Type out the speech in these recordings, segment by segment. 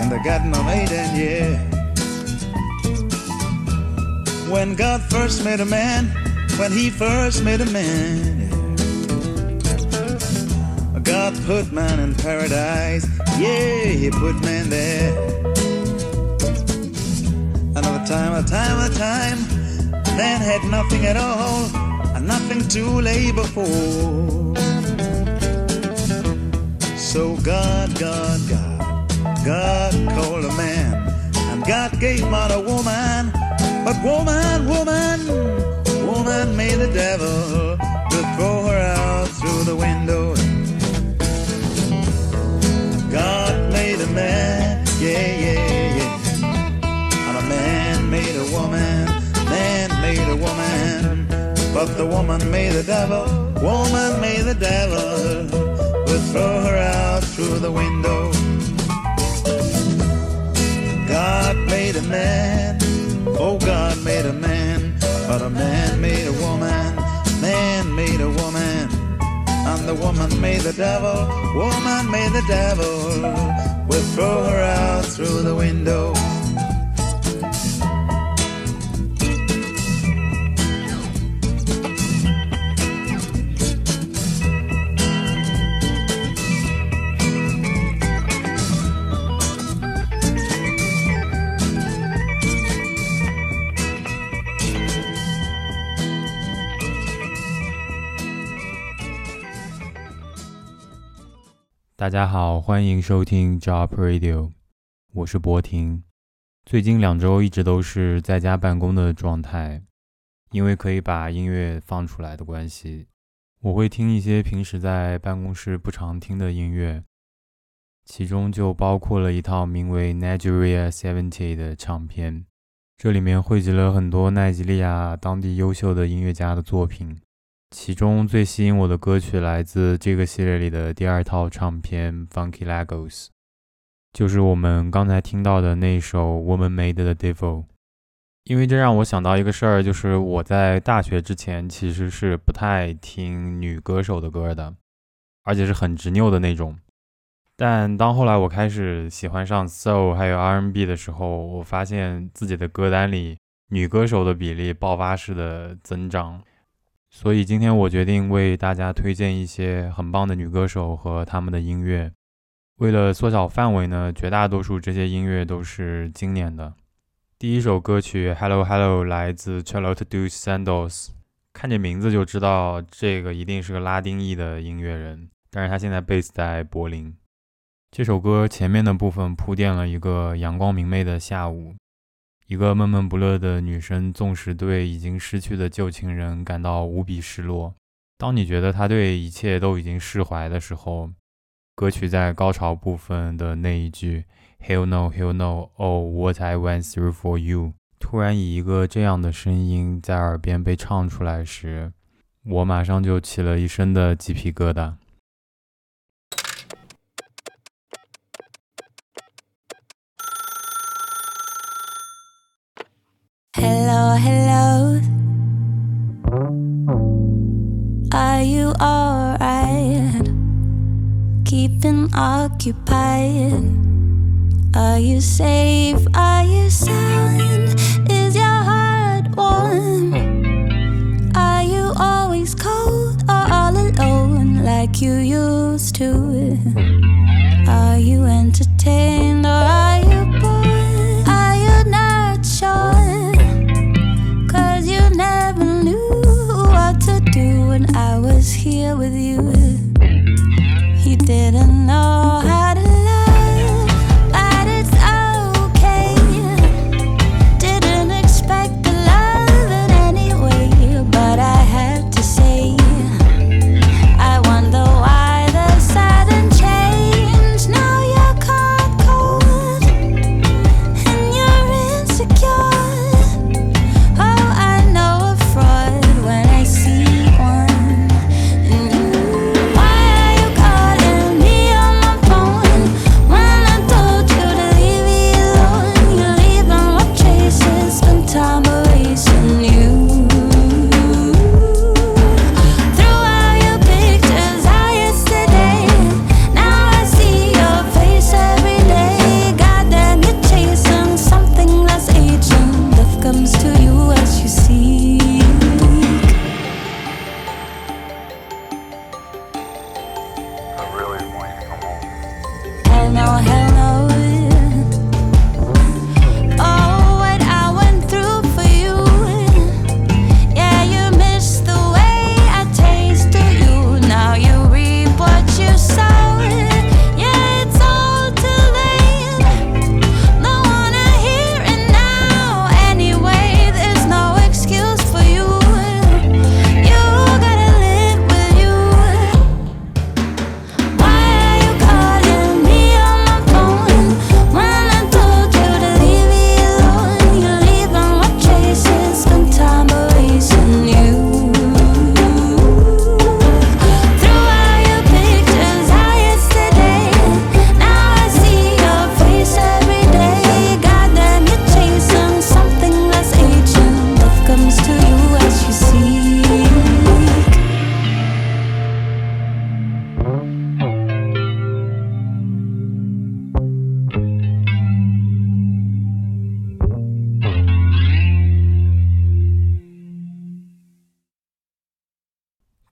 in the garden of Eden, yeah. When God first made a man, when He first made a man, yeah. God put man in paradise, yeah, He put man there. Another time, a time, a time, man had nothing at all, and nothing to labor for. So God, God, God, God called a man, and God gave man a woman. But woman, woman, woman made the devil to throw her out through the window. God made a man, yeah, yeah, yeah. And a man made a woman, man made a woman. But the woman made the devil, woman made the devil would throw her out through the window. Made a man, oh God made a man, but a man made a woman, man made a woman, and the woman made the devil, woman made the devil, would throw her out through the window. 大家好，欢迎收听 Job Radio，我是博婷。最近两周一直都是在家办公的状态，因为可以把音乐放出来的关系，我会听一些平时在办公室不常听的音乐，其中就包括了一套名为《Nigeria Seventy》的唱片，这里面汇集了很多奈及利亚当地优秀的音乐家的作品。其中最吸引我的歌曲来自这个系列里的第二套唱片《Funky Legos》，就是我们刚才听到的那首《Woman Made the Devil》。因为这让我想到一个事儿，就是我在大学之前其实是不太听女歌手的歌的，而且是很执拗的那种。但当后来我开始喜欢上 Soul 还有 R&B 的时候，我发现自己的歌单里女歌手的比例爆发式的增长。所以今天我决定为大家推荐一些很棒的女歌手和他们的音乐。为了缩小范围呢，绝大多数这些音乐都是经典的。第一首歌曲《Hello Hello》来自 Charlotte d u Sandals，看这名字就知道这个一定是个拉丁裔的音乐人，但是他现在 base 在柏林。这首歌前面的部分铺垫了一个阳光明媚的下午。一个闷闷不乐的女生，纵使对已经失去的旧情人感到无比失落，当你觉得她对一切都已经释怀的时候，歌曲在高潮部分的那一句 “Hell no, hell no, oh what I went through for you”，突然以一个这样的声音在耳边被唱出来时，我马上就起了一身的鸡皮疙瘩。Hello, hello. Are you alright? Keeping occupied. Are you safe? Are you sound? Is your heart warm? Hmm. Are you always cold or all alone like you used to? Hmm. Are you entertained or are you bored?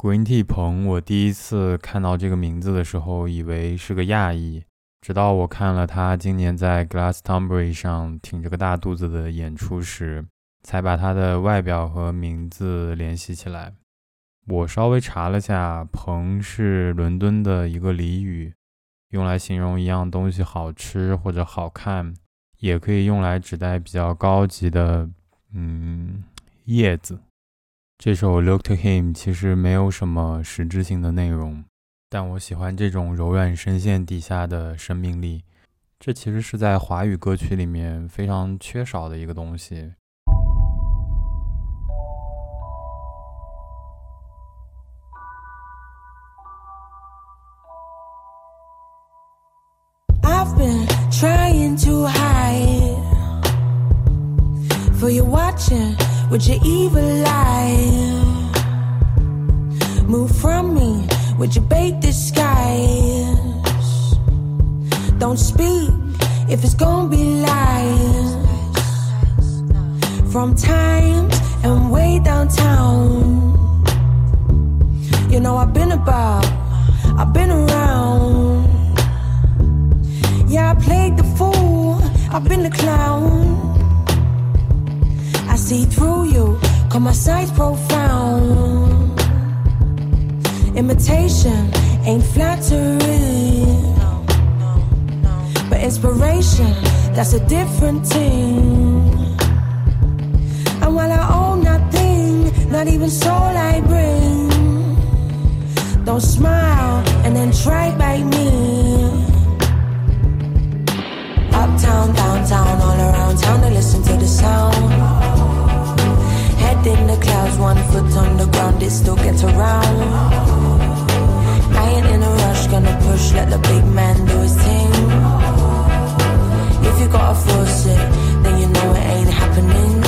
Green Tea 鹏，我第一次看到这个名字的时候，以为是个亚裔，直到我看了他今年在 Glastonbury 上挺着个大肚子的演出时，才把他的外表和名字联系起来。我稍微查了下，鹏是伦敦的一个俚语，用来形容一样东西好吃或者好看，也可以用来指代比较高级的，嗯，叶子。这首《Look to Him》其实没有什么实质性的内容，但我喜欢这种柔软声线底下的生命力。这其实是在华语歌曲里面非常缺少的一个东西。trying to hide for you watching with your evil eye move from me. With your bait disguise don't speak if it's gonna be lies. From times and way downtown. You know i've been about i've been around. Yeah, I played the fool, I've been the clown. See through you, cause my sight's profound. Imitation ain't flattery, but inspiration, that's a different thing. And while I own nothing, not even soul I bring, don't smile and then try by me uptown, downtown, all around town to listen to the sound. Clouds, foot on the ground, it still gets around. I ain't in a rush, gonna push, let the big man do his thing. If you gotta force it, then you know it ain't happening.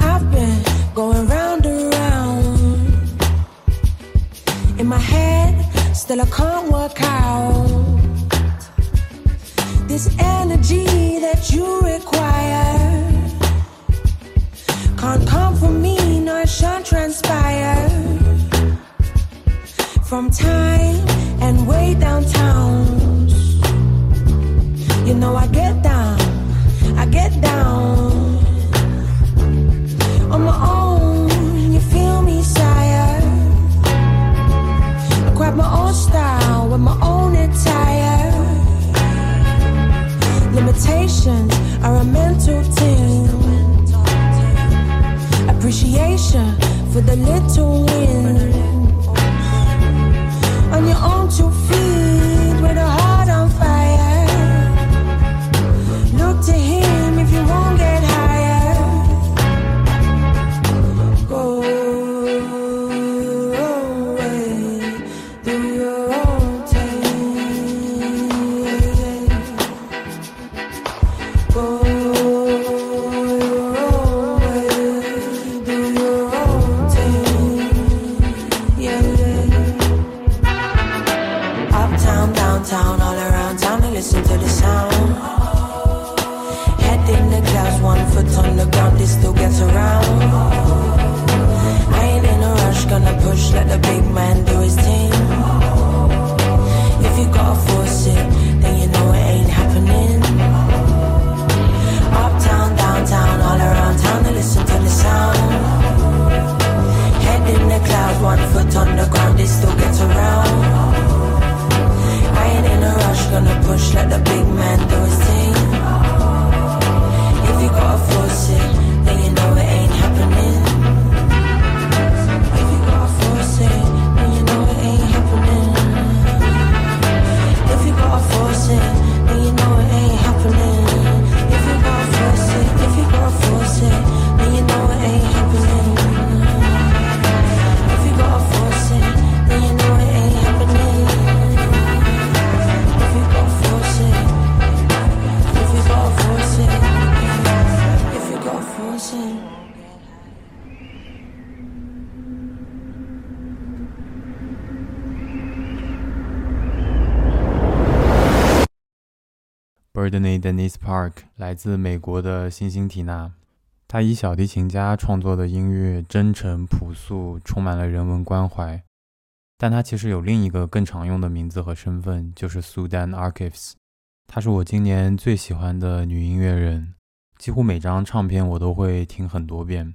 I've been going round and round in my head, still I can't work out this energy that you require. Can't come from me, no, it shan't transpire. From time and way downtown, you know I get Appreciation for the little win. Birdney Dennis Park 来自美国的辛辛提娜。他以小提琴家创作的音乐真诚朴素，充满了人文关怀。但他其实有另一个更常用的名字和身份，就是 Sudan Archives。她是我今年最喜欢的女音乐人，几乎每张唱片我都会听很多遍。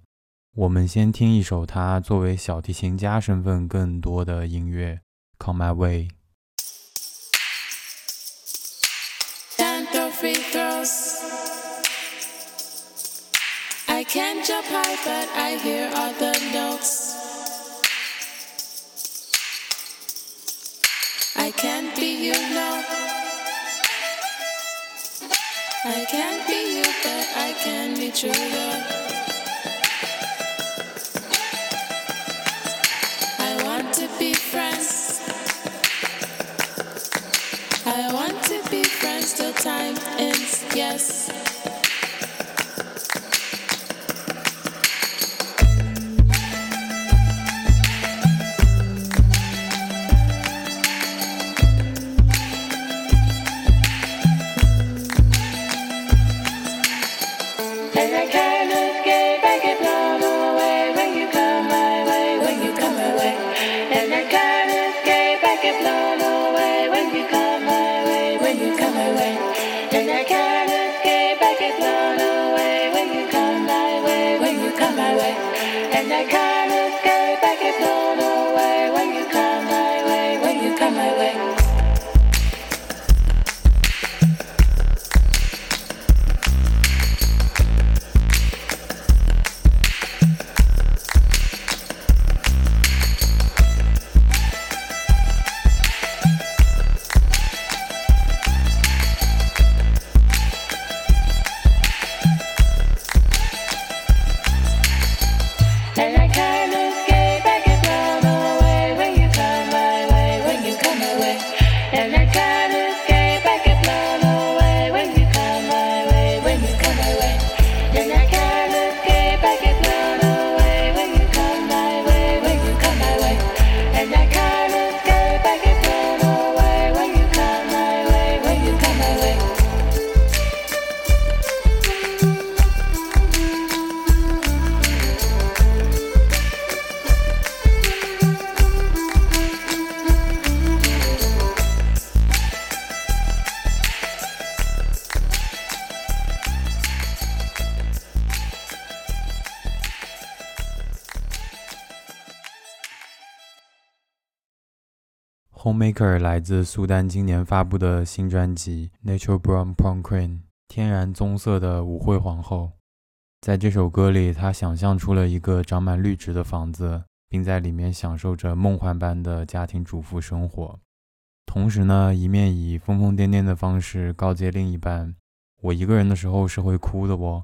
我们先听一首她作为小提琴家身份更多的音乐，《Come My Way》。Jump high, but I hear all the notes. I can't be you, no. I can't be you, but I can be true, though. I want to be friends. I want to be friends till time ends, yes. Homemaker 来自苏丹今年发布的新专辑《Natural Brown Prom Queen》，天然棕色的舞会皇后。在这首歌里，她想象出了一个长满绿植的房子，并在里面享受着梦幻般的家庭主妇生活。同时呢，一面以疯疯癫癫的方式告诫另一半：“我一个人的时候是会哭的哦。”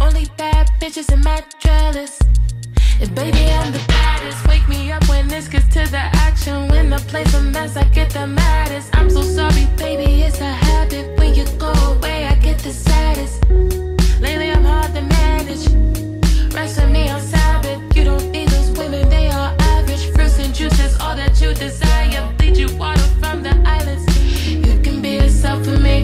Only bad bitches in my trellis. If baby, I'm the baddest. Wake me up when this gets to the action. When the place a mess, I get the maddest. I'm so sorry, baby, it's a habit. When you go away, I get the saddest. Lately, I'm hard to manage. Rest of me on Sabbath. You don't need those women, they are average. Fruits and juices, all that you desire. Bleed you water from the islands. You can be yourself for me.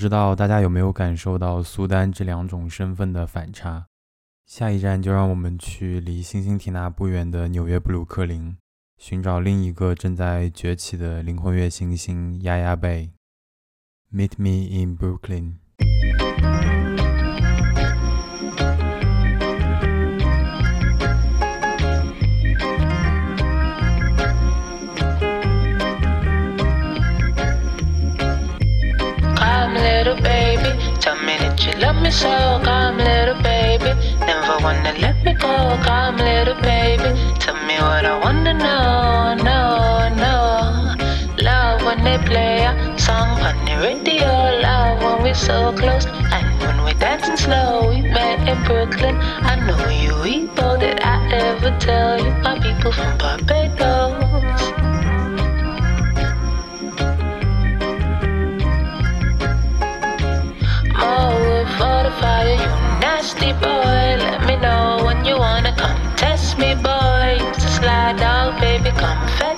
不知道大家有没有感受到苏丹这两种身份的反差？下一站就让我们去离星星提纳不远的纽约布鲁克林，寻找另一个正在崛起的灵魂乐星星丫丫贝。Meet me in Brooklyn。So. Come, little baby, never wanna let me go. Come, little baby, tell me what I wanna know. No, no. Love when they play a song on the radio. Love when we're so close. And when we're dancing slow, we met in Brooklyn. I know you eat all that I ever tell you. My people from Barbados.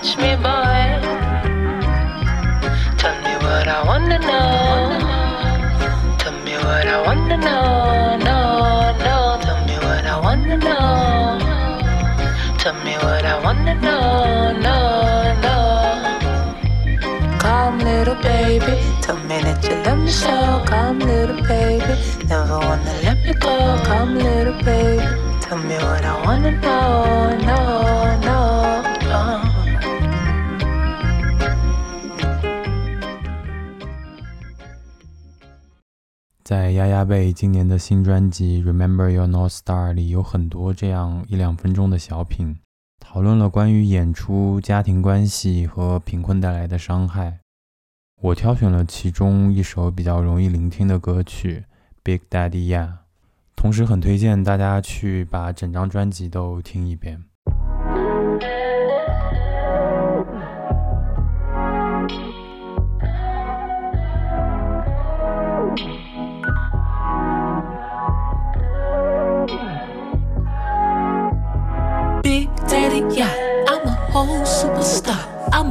Fetch me, boy. Tell me what I wanna know. Tell me what I wanna know. No, no. Tell me what I wanna know. Tell me what I wanna know. No, no. Come, little baby, tell me that you love me so. Come, little baby, never wanna let me go. Come, little baby, tell me what I wanna know. No, no, no. 在丫丫贝今年的新专辑《Remember Your North Star》里，有很多这样一两分钟的小品，讨论了关于演出、家庭关系和贫困带来的伤害。我挑选了其中一首比较容易聆听的歌曲《Big Daddy Ya》，同时很推荐大家去把整张专辑都听一遍。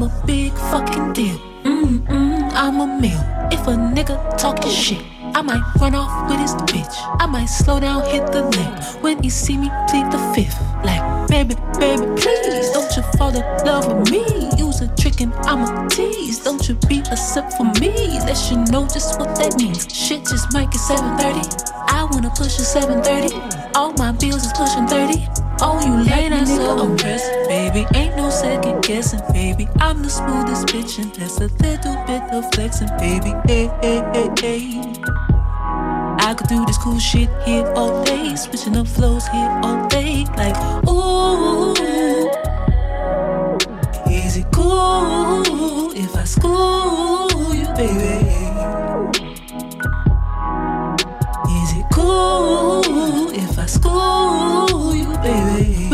I'm a big fucking deal. Mm mm, I'm a meal. If a nigga talking shit, I might run off with his bitch. I might slow down, hit the lick. When you see me, plead the fifth. Like, baby, baby, please don't you fall in love with me. Use a trick and I'm a tease. Don't you be a sip for me. Let you know just what that means. Shit just might get 730. I wanna push a 730. All my bills is pushing 30. Oh, you late and so impressed, baby. Ain't no second guessing, baby. I'm the smoothest bitch, and there's a little bit of flexing, baby. Hey, hey, hey, hey. I could do this cool shit here all day, switching up flows here all day, like ooh. Is it cool if I school you, baby? Is it cool if I school you, baby? We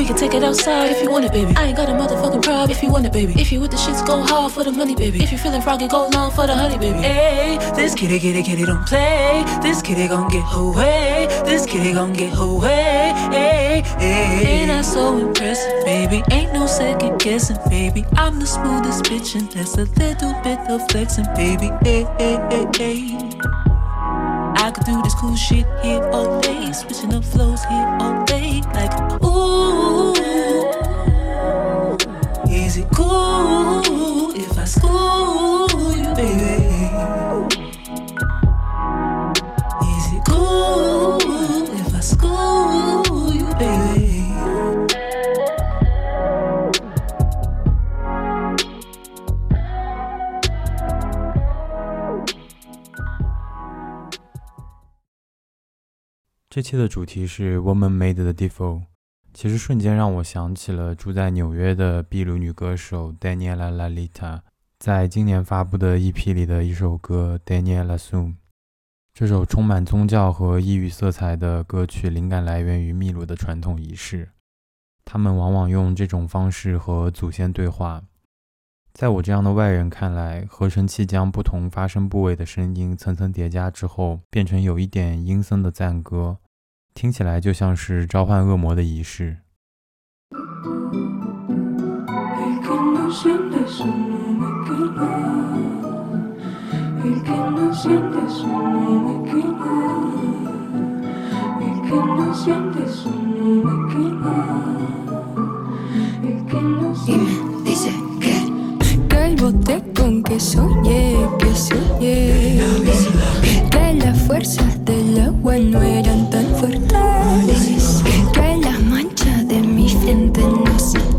can take it outside if you want it, baby. I ain't got a motherfucking problem if you want it, baby. If you with the shits, go hard for the money, baby. If you feeling froggy, go long for the honey, baby. Hey, this kitty, kitty, kitty don't play. This kitty gon' get her way. This kitty gon' get away. Hey, hey. Ain't I so impressive, baby? Ain't no second guessing, baby. I'm the smoothest bitch, and there's a little bit of flexing, baby. Hey, hey, hey, hey. I could do this cool shit here all day, switching up flows here all day, like ooh. Is it cool if I school you, baby? Is it cool if I school you, baby?《这期的主题是 Woman Made 的 Default，其实瞬间让我想起了住在纽约的秘鲁女歌手 Daniela Lalita 在今年发布的 EP 里的一首歌 Daniela Soon。这首充满宗教和异域色彩的歌曲，灵感来源于秘鲁的传统仪式。他们往往用这种方式和祖先对话。在我这样的外人看来，合成器将不同发声部位的声音层层叠加之后，变成有一点阴森的赞歌，听起来就像是召唤恶魔的仪式。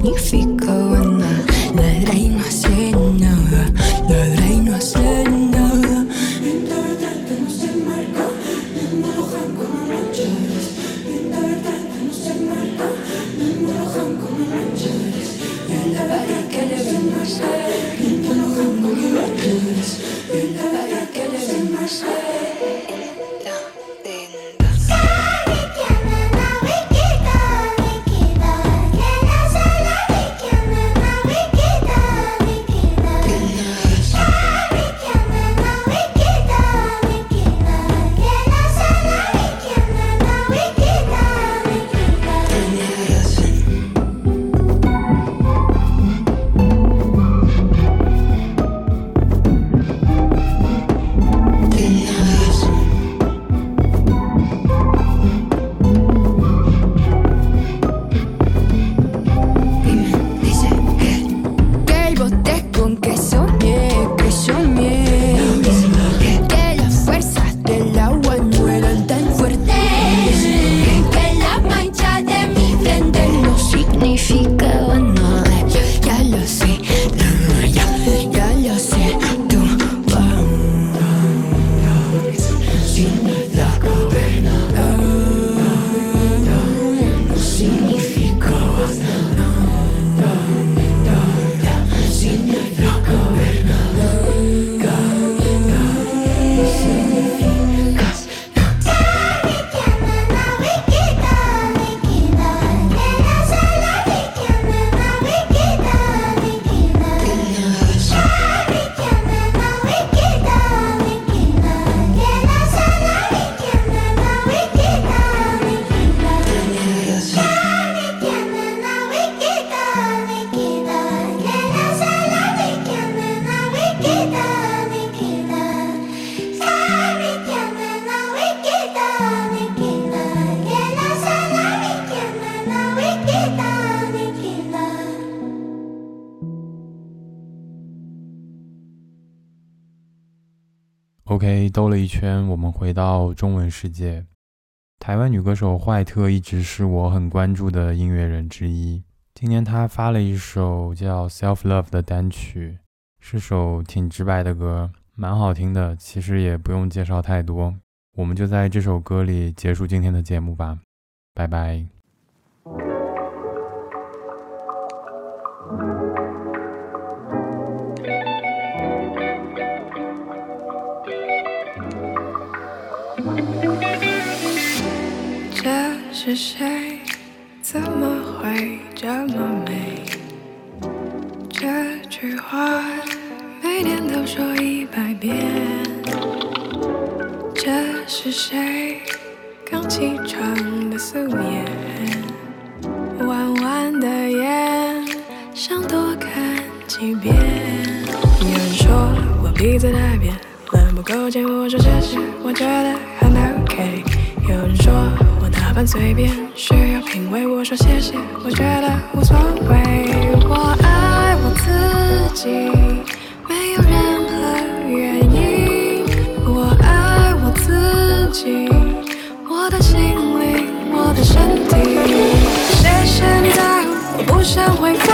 magnífico 兜了一圈，我们回到中文世界。台湾女歌手坏特一直是我很关注的音乐人之一。今年她发了一首叫《Self Love》的单曲，是首挺直白的歌，蛮好听的。其实也不用介绍太多，我们就在这首歌里结束今天的节目吧，拜拜。是谁？怎么会这么美？这句话每天都说一百遍。这是谁？刚起床的素颜，弯弯的眼，想多看几遍。有人说我鼻子太扁，冷不够见我说谢谢，我觉得很 OK。有人说我打扮随便，需要品味，我说谢谢，我觉得无所谓。我爱我自己，没有任何原因。我爱我自己，我的心灵，我的身体。谢谢你在乎，我不想回复。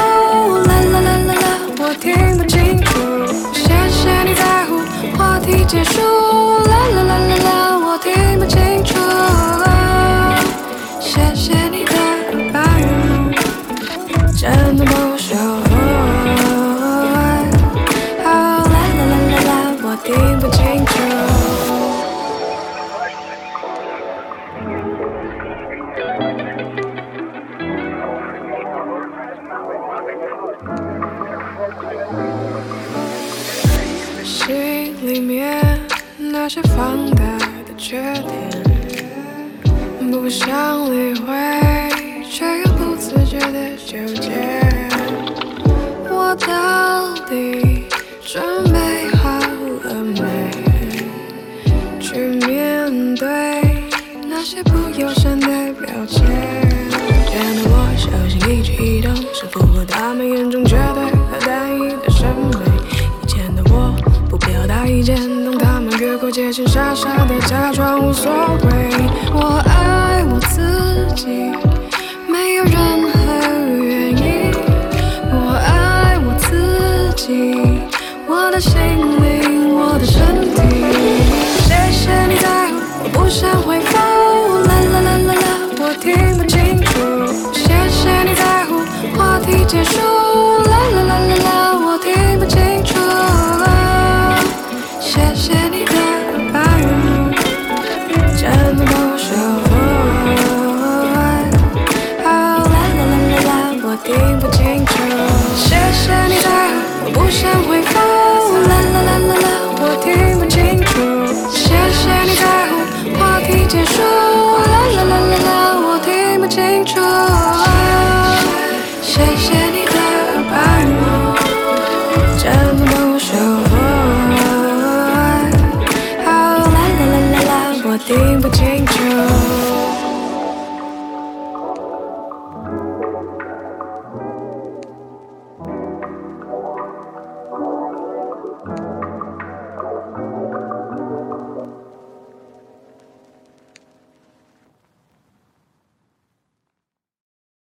啦啦啦啦啦，我听不清楚。谢谢你在乎，话题结束。啦啦啦啦那些放大的缺点不想理会却又不自觉的纠结。我到底准备好了没？去面对那些不友善假装无所谓。我爱我自己，没有任何原因。我爱我自己，我的心灵，我的身体。谢谢你在乎，我不想回复。啦啦啦啦啦，我听不清楚。谢谢你在乎，话题结束。